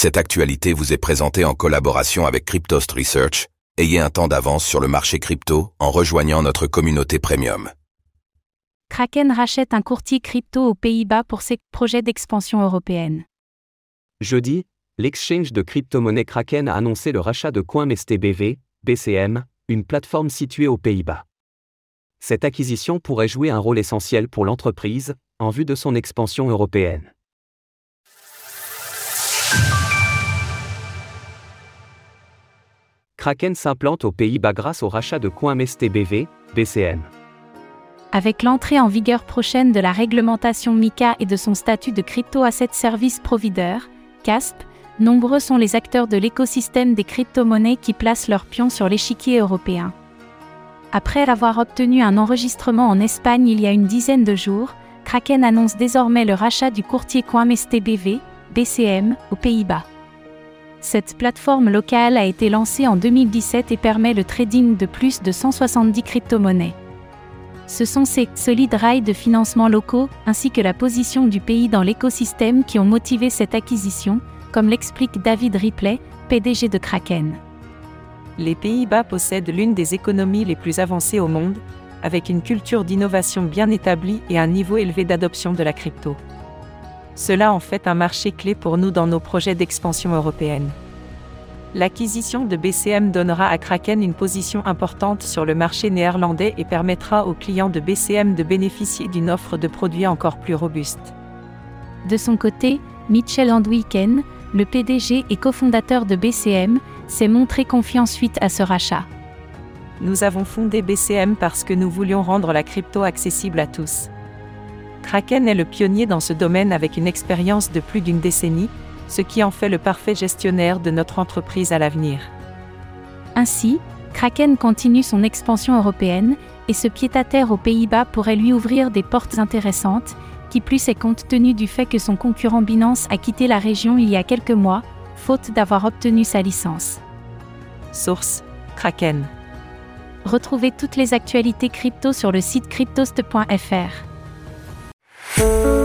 Cette actualité vous est présentée en collaboration avec Cryptost Research. Ayez un temps d'avance sur le marché crypto en rejoignant notre communauté premium. Kraken rachète un courtier crypto aux Pays-Bas pour ses projets d'expansion européenne. Jeudi, l'exchange de crypto-monnaie Kraken a annoncé le rachat de CoinMSTBV, BCM, une plateforme située aux Pays-Bas. Cette acquisition pourrait jouer un rôle essentiel pour l'entreprise, en vue de son expansion européenne. Kraken s'implante aux Pays-Bas grâce au rachat de CoinMSTBV, BCM. Avec l'entrée en vigueur prochaine de la réglementation MICA et de son statut de Crypto Asset Service Provider, CASP, nombreux sont les acteurs de l'écosystème des crypto-monnaies qui placent leurs pions sur l'échiquier européen. Après avoir obtenu un enregistrement en Espagne il y a une dizaine de jours, Kraken annonce désormais le rachat du courtier CoinMSTBV, BCM, aux Pays-Bas. Cette plateforme locale a été lancée en 2017 et permet le trading de plus de 170 crypto-monnaies. Ce sont ces solides rails de financement locaux, ainsi que la position du pays dans l'écosystème qui ont motivé cette acquisition, comme l'explique David Ripley, PDG de Kraken. Les Pays-Bas possèdent l'une des économies les plus avancées au monde, avec une culture d'innovation bien établie et un niveau élevé d'adoption de la crypto. Cela en fait un marché clé pour nous dans nos projets d'expansion européenne. L'acquisition de BCM donnera à Kraken une position importante sur le marché néerlandais et permettra aux clients de BCM de bénéficier d'une offre de produits encore plus robuste. De son côté, Mitchell Andwiken, le PDG et cofondateur de BCM, s'est montré confiant suite à ce rachat. Nous avons fondé BCM parce que nous voulions rendre la crypto accessible à tous. Kraken est le pionnier dans ce domaine avec une expérience de plus d'une décennie, ce qui en fait le parfait gestionnaire de notre entreprise à l'avenir. Ainsi, Kraken continue son expansion européenne, et ce pied-à-terre aux Pays-Bas pourrait lui ouvrir des portes intéressantes, qui plus est compte tenu du fait que son concurrent Binance a quitté la région il y a quelques mois, faute d'avoir obtenu sa licence. Source Kraken. Retrouvez toutes les actualités crypto sur le site cryptost.fr. Thank you.